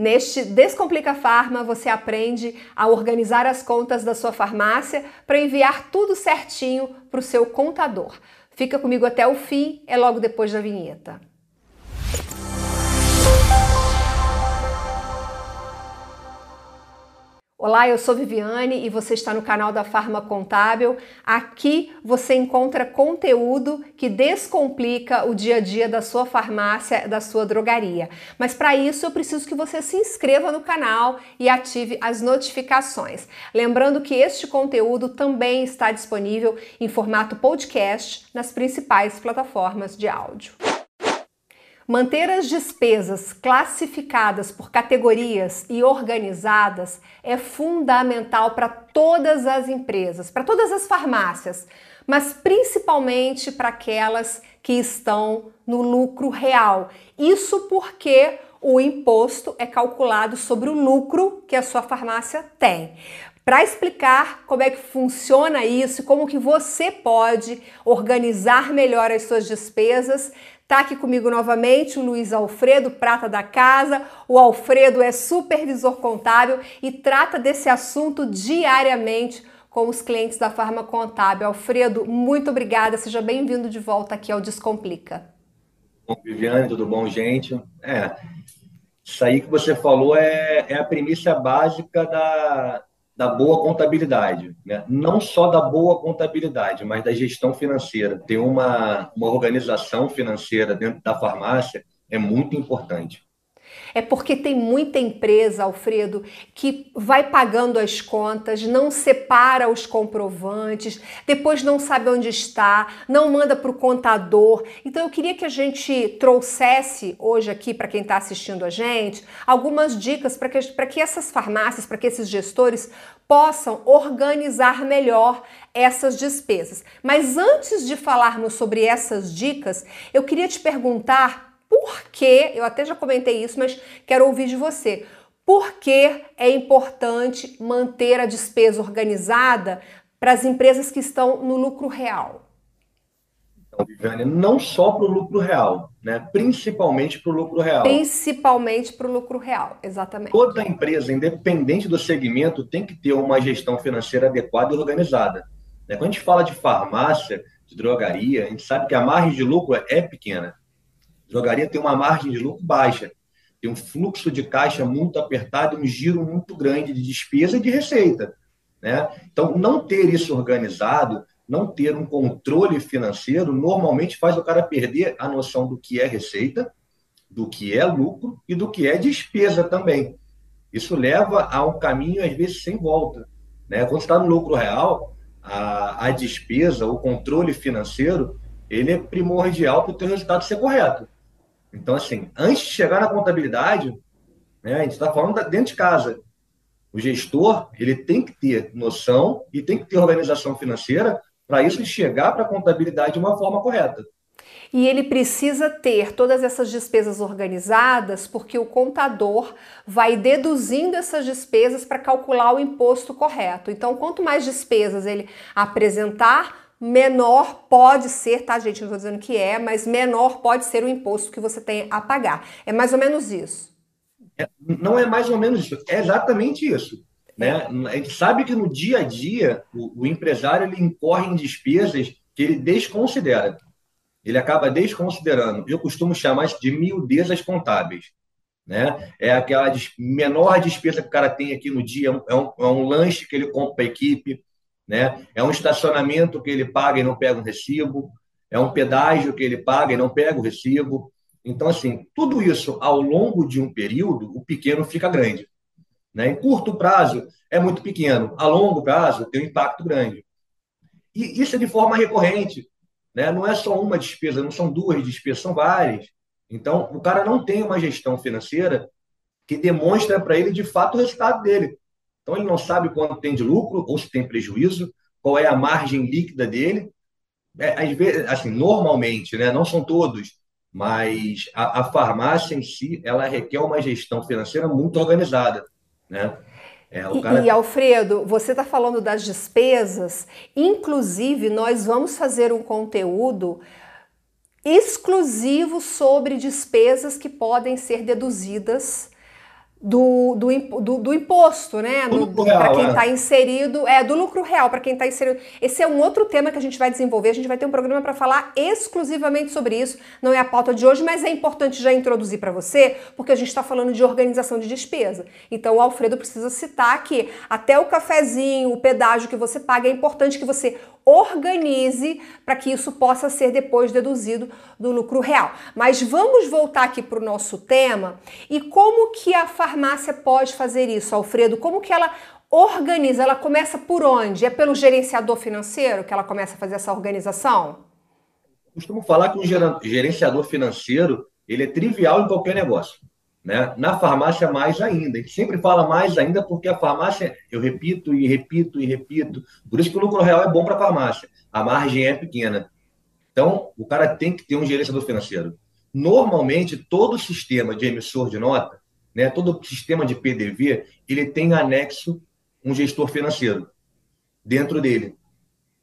Neste Descomplica Farma, você aprende a organizar as contas da sua farmácia para enviar tudo certinho para o seu contador. Fica comigo até o fim, é logo depois da vinheta. Olá, eu sou Viviane e você está no canal da Farma Contábil. Aqui você encontra conteúdo que descomplica o dia a dia da sua farmácia, da sua drogaria. Mas para isso eu preciso que você se inscreva no canal e ative as notificações. Lembrando que este conteúdo também está disponível em formato podcast nas principais plataformas de áudio. Manter as despesas classificadas por categorias e organizadas é fundamental para todas as empresas, para todas as farmácias, mas principalmente para aquelas que estão no lucro real. Isso porque o imposto é calculado sobre o lucro que a sua farmácia tem. Para explicar como é que funciona isso, como que você pode organizar melhor as suas despesas, Tá aqui comigo novamente o Luiz Alfredo, prata da casa. O Alfredo é supervisor contábil e trata desse assunto diariamente com os clientes da Farma Contábil. Alfredo, muito obrigada. Seja bem-vindo de volta aqui ao Descomplica. Bom, Viviane, tudo bom, gente? É, isso aí que você falou é, é a premissa básica da, da boa contabilidade, né? não só da boa contabilidade, mas da gestão financeira. Ter uma, uma organização financeira dentro da farmácia é muito importante. É porque tem muita empresa, Alfredo, que vai pagando as contas, não separa os comprovantes, depois não sabe onde está, não manda para o contador. Então eu queria que a gente trouxesse hoje aqui para quem está assistindo a gente algumas dicas para que, que essas farmácias, para que esses gestores possam organizar melhor essas despesas. Mas antes de falarmos sobre essas dicas, eu queria te perguntar por que, eu até já comentei isso, mas quero ouvir de você. Por que é importante manter a despesa organizada para as empresas que estão no lucro real? Então, Viviane, não só para o lucro real, né? principalmente para o lucro real. Principalmente para o lucro real, exatamente. Toda empresa, independente do segmento, tem que ter uma gestão financeira adequada e organizada. Né? Quando a gente fala de farmácia, de drogaria, a gente sabe que a margem de lucro é pequena. Drogaria tem uma margem de lucro baixa, tem um fluxo de caixa muito apertado, um giro muito grande de despesa e de receita. Né? Então, não ter isso organizado, não ter um controle financeiro, normalmente faz o cara perder a noção do que é receita, do que é lucro e do que é despesa também. Isso leva a um caminho, às vezes, sem volta. Né? Quando está no lucro real, a, a despesa, o controle financeiro, ele é primordial para o teu resultado ser correto. Então, assim, antes de chegar na contabilidade, né, a gente está falando dentro de casa. O gestor ele tem que ter noção e tem que ter organização financeira para isso chegar para a contabilidade de uma forma correta. E ele precisa ter todas essas despesas organizadas, porque o contador vai deduzindo essas despesas para calcular o imposto correto. Então, quanto mais despesas ele apresentar, menor pode ser, tá, gente? Não estou dizendo que é, mas menor pode ser o imposto que você tem a pagar. É mais ou menos isso. É, não é mais ou menos isso, é exatamente isso. Né? A gente sabe que no dia a dia o, o empresário ele incorre em despesas que ele desconsidera. Ele acaba desconsiderando. Eu costumo chamar isso de miudezas contábeis. Né? É aquela menor despesa que o cara tem aqui no dia, é um, é um lanche que ele compra para a equipe, né? É um estacionamento que ele paga e não pega um recibo, é um pedágio que ele paga e não pega o recibo. Então, assim, tudo isso ao longo de um período, o pequeno fica grande. Né? Em curto prazo, é muito pequeno. A longo prazo, tem um impacto grande. E isso é de forma recorrente. Né? Não é só uma despesa, não são duas despesas, são várias. Então, o cara não tem uma gestão financeira que demonstra para ele, de fato, o resultado dele. Então, ele não sabe quanto tem de lucro ou se tem prejuízo, qual é a margem líquida dele. É, às vezes, assim, normalmente, né, não são todos, mas a, a, farmácia em si, ela requer uma gestão financeira muito organizada, né? É, cara... e, e, Alfredo, você está falando das despesas, inclusive nós vamos fazer um conteúdo exclusivo sobre despesas que podem ser deduzidas do, do, do, do, imposto, né? Para quem está é. inserido, é do lucro real, para quem está inserido. Esse é um outro tema que a gente vai desenvolver. A gente vai ter um programa para falar exclusivamente sobre isso. Não é a pauta de hoje, mas é importante já introduzir para você, porque a gente está falando de organização de despesa. Então o Alfredo precisa citar que até o cafezinho, o pedágio que você paga, é importante que você organize para que isso possa ser depois deduzido do lucro real. Mas vamos voltar aqui para o nosso tema e como que a farmácia pode fazer isso, Alfredo? Como que ela organiza? Ela começa por onde? É pelo gerenciador financeiro que ela começa a fazer essa organização? Costumo falar que um gerenciador financeiro ele é trivial em qualquer negócio. Né? Na farmácia, mais ainda. A gente sempre fala mais ainda porque a farmácia, eu repito e repito e repito. Por isso que o lucro real é bom para a farmácia. A margem é pequena. Então, o cara tem que ter um gerenciador financeiro. Normalmente, todo sistema de emissor de nota, né, todo sistema de PDV, ele tem anexo um gestor financeiro dentro dele.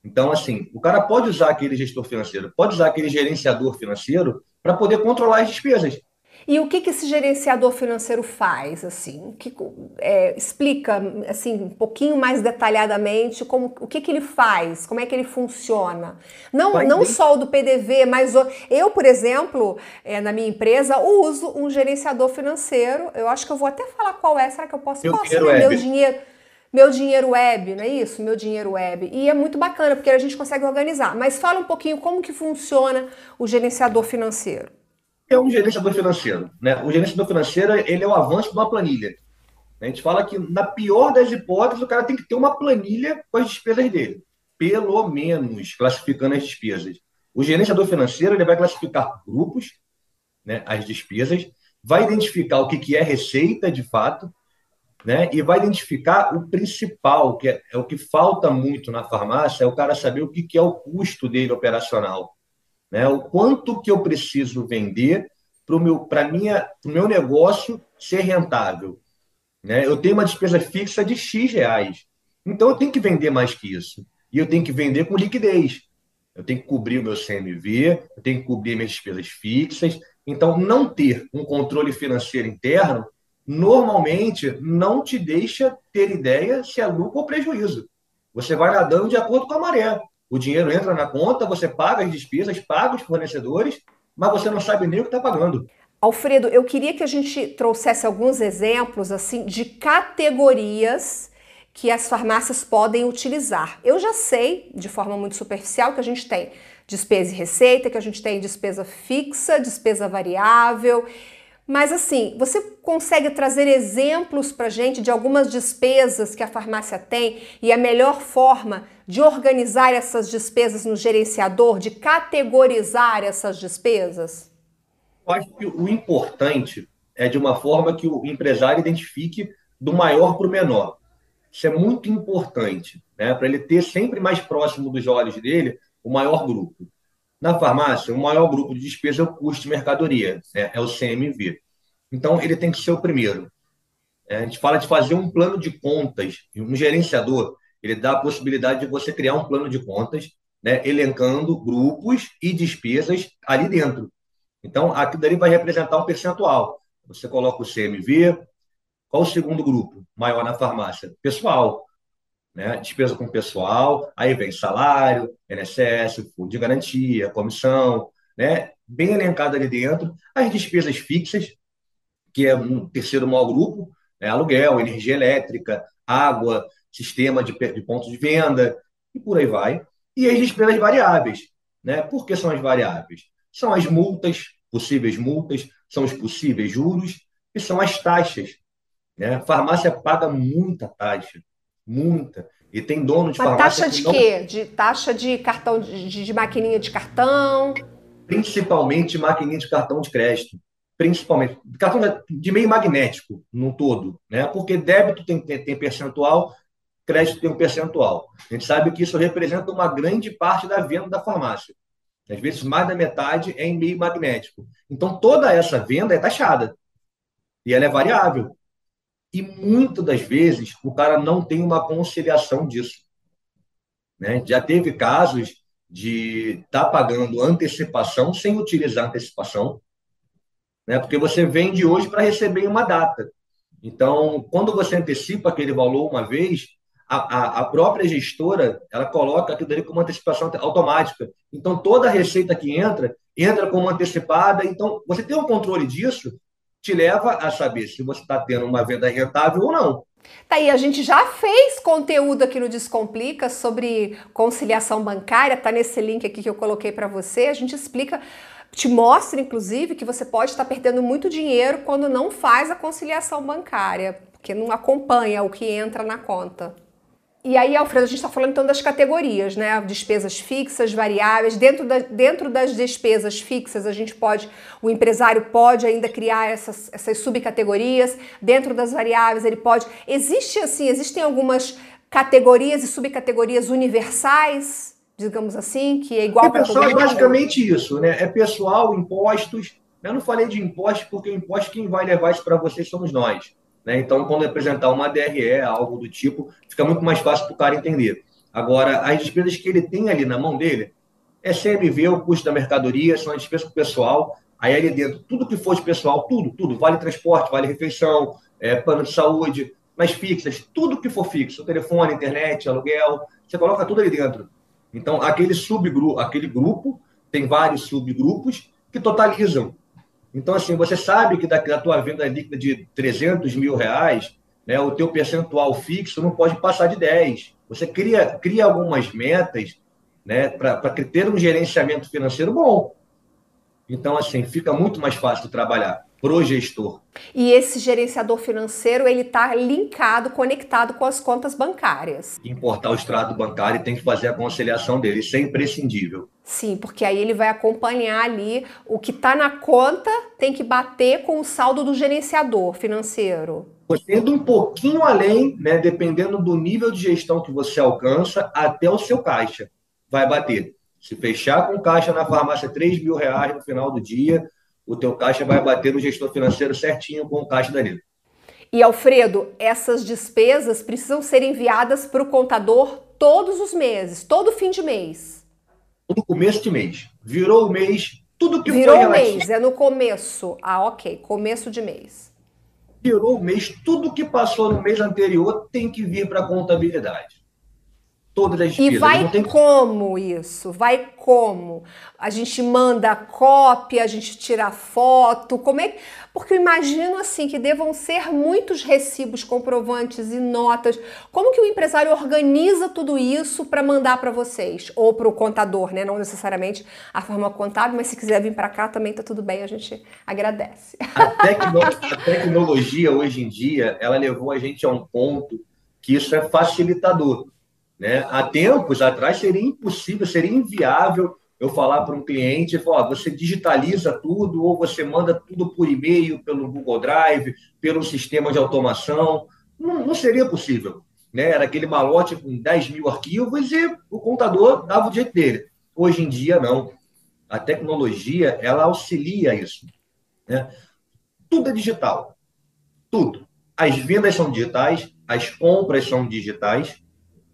Então, assim, o cara pode usar aquele gestor financeiro, pode usar aquele gerenciador financeiro para poder controlar as despesas. E o que, que esse gerenciador financeiro faz, assim? Que, é, explica, assim, um pouquinho mais detalhadamente como, o que, que ele faz, como é que ele funciona. Não, não só o do PDV, mas o, eu, por exemplo, é, na minha empresa, uso um gerenciador financeiro. Eu acho que eu vou até falar qual é. Será que eu posso? Meu posso, dinheiro né? Meu dinheiro meu dinheiro web, não é isso? Meu dinheiro web. E é muito bacana porque a gente consegue organizar. Mas fala um pouquinho como que funciona o gerenciador financeiro é um gerenciador financeiro? Né? O gerenciador financeiro ele é o avanço de uma planilha. A gente fala que, na pior das hipóteses, o cara tem que ter uma planilha com as despesas dele. Pelo menos, classificando as despesas. O gerenciador financeiro ele vai classificar grupos, né, as despesas, vai identificar o que, que é receita de fato, né, e vai identificar o principal, que é, é o que falta muito na farmácia, é o cara saber o que, que é o custo dele operacional. Né? O quanto que eu preciso vender para o meu, minha, meu negócio ser rentável. Né? Eu tenho uma despesa fixa de X reais. Então, eu tenho que vender mais que isso. E eu tenho que vender com liquidez. Eu tenho que cobrir o meu CMV, eu tenho que cobrir minhas despesas fixas. Então, não ter um controle financeiro interno normalmente não te deixa ter ideia se é lucro ou prejuízo. Você vai nadando de acordo com a maré. O dinheiro entra na conta, você paga as despesas, paga os fornecedores, mas você não sabe nem o que está pagando. Alfredo, eu queria que a gente trouxesse alguns exemplos assim de categorias que as farmácias podem utilizar. Eu já sei, de forma muito superficial, que a gente tem despesa e receita, que a gente tem despesa fixa, despesa variável. Mas assim, você consegue trazer exemplos para gente de algumas despesas que a farmácia tem e a melhor forma de organizar essas despesas no gerenciador, de categorizar essas despesas? Eu acho que o importante é de uma forma que o empresário identifique do maior para o menor. Isso é muito importante, né? para ele ter sempre mais próximo dos olhos dele o maior grupo. Na farmácia, o maior grupo de despesa é o custo de mercadoria, né? é o CMV. Então, ele tem que ser o primeiro. É, a gente fala de fazer um plano de contas. Um gerenciador, ele dá a possibilidade de você criar um plano de contas, né, elencando grupos e despesas ali dentro. Então, aquilo dali vai representar um percentual. Você coloca o CMV. Qual o segundo grupo maior na farmácia? Pessoal né? despesa com pessoal, aí vem salário, INSS, fundo de garantia, comissão, né? bem elencado ali dentro, as despesas fixas, que é um terceiro maior grupo, né? aluguel, energia elétrica, água, sistema de, de pontos de venda, e por aí vai. E as despesas variáveis. Né? Por que são as variáveis? São as multas, possíveis multas, são os possíveis juros e são as taxas. Né? A farmácia paga muita taxa muita. E tem dono de Uma farmácia. Taxa de não... quê? De taxa de cartão, de, de maquininha de cartão? Principalmente maquininha de cartão de crédito. Principalmente. Cartão de meio magnético, no todo. Né? Porque débito tem, tem, tem percentual, crédito tem um percentual. A gente sabe que isso representa uma grande parte da venda da farmácia. Às vezes, mais da metade é em meio magnético. Então, toda essa venda é taxada. E ela é variável. E muitas das vezes o cara não tem uma conciliação disso. Né? Já teve casos de estar tá pagando antecipação sem utilizar antecipação, né? porque você vende hoje para receber uma data. Então, quando você antecipa aquele valor uma vez, a, a, a, própria gestora ela coloca aquilo ali como antecipação automática. Então, toda a receita que entra, entra como antecipada. Então, você ter um controle disso te leva a saber se você está tendo uma venda rentável ou não. Tá aí, a gente já fez conteúdo aqui no Descomplica sobre conciliação bancária, tá nesse link aqui que eu coloquei para você. A gente explica, te mostra inclusive que você pode estar perdendo muito dinheiro quando não faz a conciliação bancária, porque não acompanha o que entra na conta. E aí, Alfredo, a gente está falando então das categorias, né? Despesas fixas, variáveis. Dentro, da, dentro das despesas fixas, a gente pode, o empresário pode ainda criar essas, essas subcategorias. Dentro das variáveis, ele pode. Existe assim, existem algumas categorias e subcategorias universais, digamos assim, que é igual para pessoal. É basicamente isso, né? É pessoal, impostos. Eu não falei de impostos porque o imposto quem vai levar isso para vocês somos nós. Né? Então, quando apresentar uma DRE, algo do tipo, fica muito mais fácil para o cara entender. Agora, as despesas que ele tem ali na mão dele é CMV, o custo da mercadoria, são as despesas pessoal. Aí ali dentro, tudo que for de pessoal, tudo, tudo, vale transporte, vale refeição, é, plano de saúde, mas fixas, tudo que for fixo, telefone, internet, aluguel, você coloca tudo ali dentro. Então, aquele subgrupo, aquele grupo tem vários subgrupos que totalizam então, assim, você sabe que da, da tua venda líquida de 300 mil reais, né, o teu percentual fixo não pode passar de 10. Você cria, cria algumas metas né, para ter um gerenciamento financeiro bom. Então, assim, fica muito mais fácil trabalhar pro gestor. E esse gerenciador financeiro, ele está linkado, conectado com as contas bancárias. Importar o extrato bancário e tem que fazer a conciliação dele, isso é imprescindível. Sim, porque aí ele vai acompanhar ali o que está na conta, tem que bater com o saldo do gerenciador financeiro. Você indo um pouquinho além, né, dependendo do nível de gestão que você alcança, até o seu caixa vai bater. Se fechar com caixa na farmácia 3 mil reais no final do dia, o teu caixa vai bater no gestor financeiro certinho com o caixa dali. E Alfredo, essas despesas precisam ser enviadas para o contador todos os meses, todo fim de mês. No começo de mês. Virou o mês, tudo que Virou foi o mês, é no começo. Ah, ok, começo de mês. Virou o mês, tudo que passou no mês anterior tem que vir para a contabilidade as despesas. E vai tem... como isso? Vai como? A gente manda cópia, a gente tira foto, como é que... Porque eu imagino assim que devam ser muitos recibos, comprovantes e notas. Como que o empresário organiza tudo isso para mandar para vocês? Ou para o contador, né? Não necessariamente a forma contábil, mas se quiser vir para cá também tá tudo bem, a gente agradece. A, tecno... a tecnologia hoje em dia, ela levou a gente a um ponto que isso é facilitador né? Há tempos atrás seria impossível, seria inviável eu falar para um cliente, falar, você digitaliza tudo ou você manda tudo por e-mail, pelo Google Drive, pelo sistema de automação. Não, não seria possível. Né? Era aquele malote com 10 mil arquivos e o contador dava o jeito dele. Hoje em dia, não. A tecnologia, ela auxilia isso. Né? Tudo é digital. Tudo. As vendas são digitais, as compras são digitais,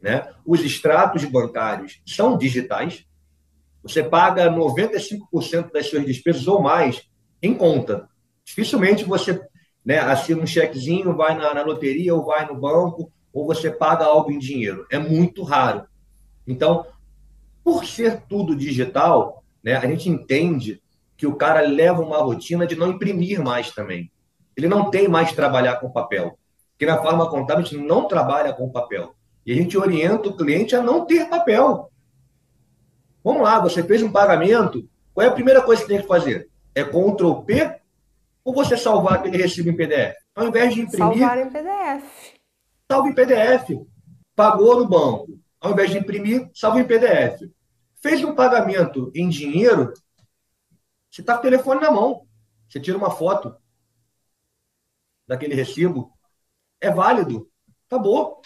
né? Os extratos bancários são digitais. Você paga 95% das suas despesas ou mais em conta. Dificilmente você né, assina um chequezinho, vai na, na loteria ou vai no banco, ou você paga algo em dinheiro. É muito raro. Então, por ser tudo digital, né, a gente entende que o cara leva uma rotina de não imprimir mais também. Ele não tem mais trabalhar com papel. Porque na forma contábil a gente não trabalha com papel. E a gente orienta o cliente a não ter papel. Vamos lá, você fez um pagamento, qual é a primeira coisa que tem que fazer? É Ctrl P ou você salvar aquele recibo em PDF? Ao invés de imprimir. Salvar em PDF. Salve em PDF. Pagou no banco. Ao invés de imprimir, salva em PDF. Fez um pagamento em dinheiro, você está com o telefone na mão. Você tira uma foto daquele recibo. É válido. Acabou.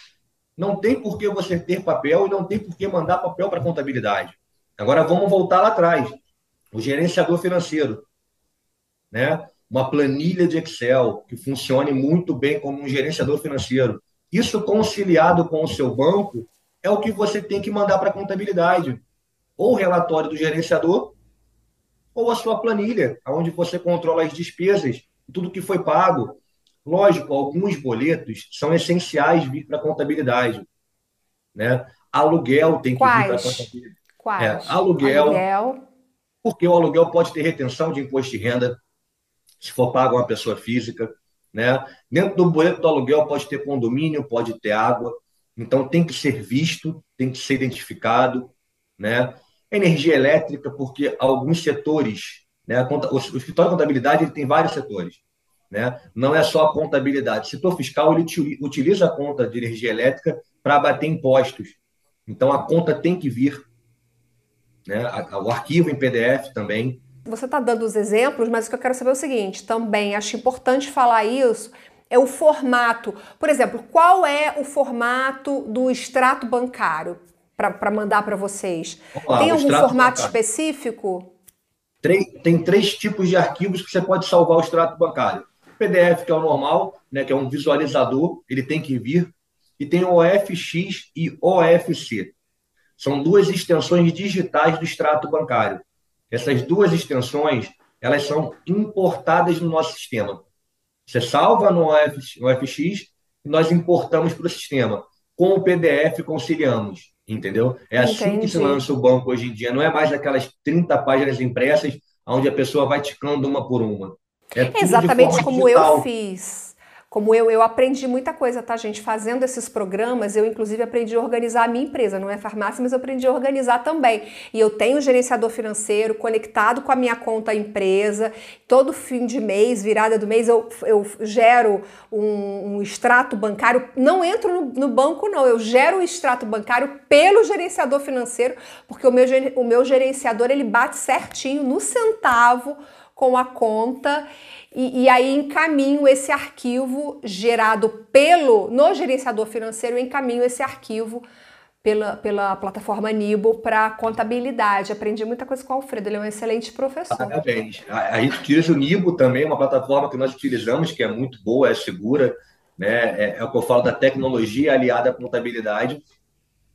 Não tem por que você ter papel e não tem por que mandar papel para contabilidade. Agora vamos voltar lá atrás. O gerenciador financeiro, né? Uma planilha de Excel que funcione muito bem como um gerenciador financeiro. Isso conciliado com o seu banco é o que você tem que mandar para a contabilidade. Ou o relatório do gerenciador, ou a sua planilha, onde você controla as despesas, tudo que foi pago. Lógico, alguns boletos são essenciais vir para a contabilidade. Né? Aluguel tem que Quais? vir para a contabilidade. Quais? É, aluguel, aluguel, porque o aluguel pode ter retenção de imposto de renda, se for pago a uma pessoa física. Né? Dentro do boleto do aluguel pode ter condomínio, pode ter água. Então tem que ser visto, tem que ser identificado. Né? Energia elétrica, porque alguns setores, né? o, escritório de contabilidade ele tem vários setores. Né? Não é só a contabilidade. O setor fiscal ele utiliza a conta de energia elétrica para bater impostos. Então a conta tem que vir, né? o arquivo em PDF também. Você está dando os exemplos, mas o que eu quero saber é o seguinte: também acho importante falar isso. É o formato. Por exemplo, qual é o formato do extrato bancário para mandar para vocês? Lá, Tem algum formato bancário. específico? Tem três tipos de arquivos que você pode salvar o extrato bancário. PDF, que é o normal, né, que é um visualizador, ele tem que vir. E tem o OFX e OFC. São duas extensões digitais do extrato bancário. Essas duas extensões, elas são importadas no nosso sistema. Você salva no OFX e nós importamos para o sistema. Com o PDF conciliamos, entendeu? É assim Entendi. que se lança o banco hoje em dia. Não é mais aquelas 30 páginas impressas onde a pessoa vai ticando uma por uma. É Exatamente como digital. eu fiz. Como eu, eu aprendi muita coisa, tá, gente? Fazendo esses programas, eu inclusive aprendi a organizar a minha empresa. Não é farmácia, mas eu aprendi a organizar também. E eu tenho um gerenciador financeiro conectado com a minha conta empresa. Todo fim de mês, virada do mês, eu, eu gero um, um extrato bancário. Não entro no, no, banco, não. Eu gero o extrato bancário pelo gerenciador financeiro, porque o meu, o meu gerenciador ele bate certinho no centavo com a conta e, e, aí encaminho esse arquivo gerado pelo no gerenciador financeiro, encaminho esse arquivo pela, pela plataforma Nibo para contabilidade. Aprendi muita coisa com o Alfredo, ele é um excelente professor. Parabéns. A, a gente utiliza o Nibo também, uma plataforma que nós utilizamos, que é muito boa, é segura, né? É, é o que eu falo da tecnologia aliada à contabilidade.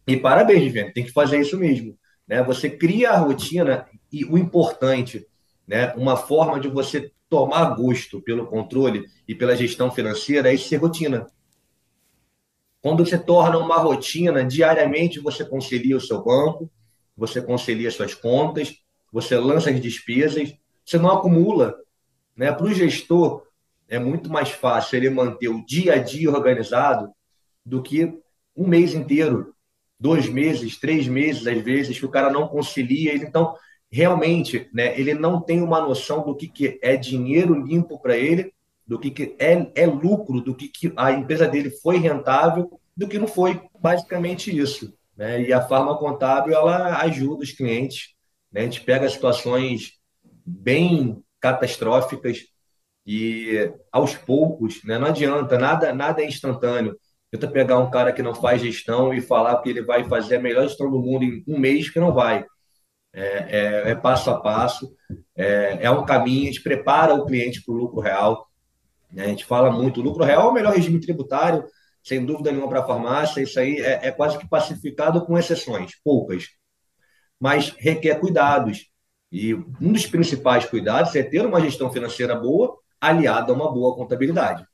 E parabéns, gente, tem que fazer isso mesmo. Né? Você cria a rotina e o importante né? Uma forma de você tomar gosto pelo controle e pela gestão financeira é ser rotina. Quando você torna uma rotina, diariamente você concilia o seu banco, você concilia suas contas, você lança as despesas, você não acumula. Né? Para o gestor, é muito mais fácil ele manter o dia a dia organizado do que um mês inteiro, dois meses, três meses, às vezes, que o cara não concilia. Então, realmente né, ele não tem uma noção do que, que é dinheiro limpo para ele, do que, que é, é lucro, do que, que a empresa dele foi rentável, do que não foi. Basicamente isso. Né? E a Farma Contábil ela ajuda os clientes. Né? A gente pega situações bem catastróficas e aos poucos, né? não adianta, nada, nada é instantâneo. Tenta pegar um cara que não faz gestão e falar que ele vai fazer a melhor gestão do mundo em um mês, que não vai é, é, é passo a passo, é, é, um caminho, a gente prepara o cliente para o lucro real. Né? A gente fala muito, o lucro real é o melhor regime tributário, sem dúvida nenhuma para a farmácia, isso aí é, é quase que pacificado com exceções, poucas, mas requer cuidados. E um dos principais cuidados é ter uma gestão financeira boa, aliada a uma boa contabilidade.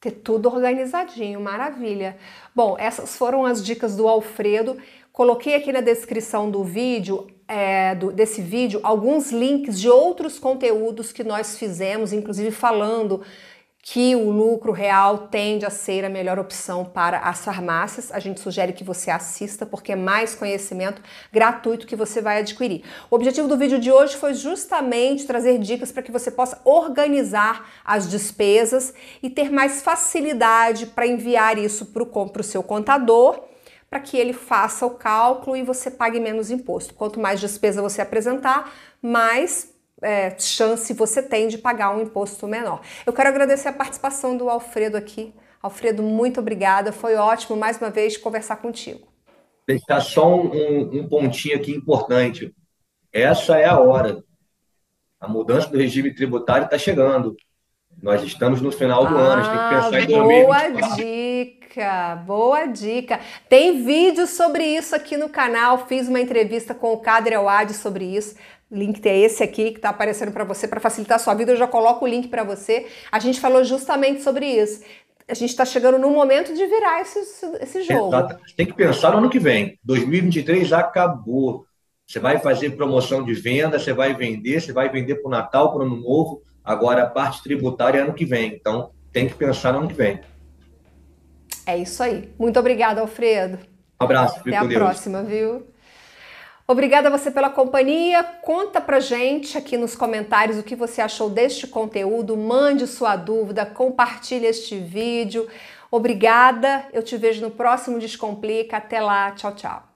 Ter tudo organizadinho, maravilha. Bom, essas foram as dicas do Alfredo. Coloquei aqui na descrição do vídeo, é, do, desse vídeo, alguns links de outros conteúdos que nós fizemos, inclusive falando que o lucro real tende a ser a melhor opção para as farmácias. A gente sugere que você assista porque é mais conhecimento gratuito que você vai adquirir. O objetivo do vídeo de hoje foi justamente trazer dicas para que você possa organizar as despesas e ter mais facilidade para enviar isso para o seu contador para que ele faça o cálculo e você pague menos imposto. Quanto mais despesa você apresentar, mais é, chance você tem de pagar um imposto menor. Eu quero agradecer a participação do Alfredo aqui. Alfredo, muito obrigada. Foi ótimo mais uma vez conversar contigo. Deixar só um, um pontinho aqui importante. Essa é a hora. A mudança do regime tributário está chegando. Nós estamos no final do ah, ano, a gente tem que pensar em 2024. Boa dica, boa dica. Tem vídeo sobre isso aqui no canal, fiz uma entrevista com o Cadre Awad sobre isso. O link é esse aqui que está aparecendo para você para facilitar a sua vida. Eu já coloco o link para você. A gente falou justamente sobre isso. A gente está chegando no momento de virar esse, esse jogo. Exato. Tem que pensar no ano que vem. 2023 acabou. Você vai fazer promoção de venda, você vai vender, você vai vender para o Natal, para o Ano Novo. Agora, a parte tributária é ano que vem. Então, tem que pensar no ano que vem. É isso aí. Muito obrigada, Alfredo. Um abraço. Até a Deus. próxima, viu? Obrigada a você pela companhia. Conta pra gente aqui nos comentários o que você achou deste conteúdo. Mande sua dúvida, compartilhe este vídeo. Obrigada. Eu te vejo no próximo Descomplica. Até lá. Tchau, tchau.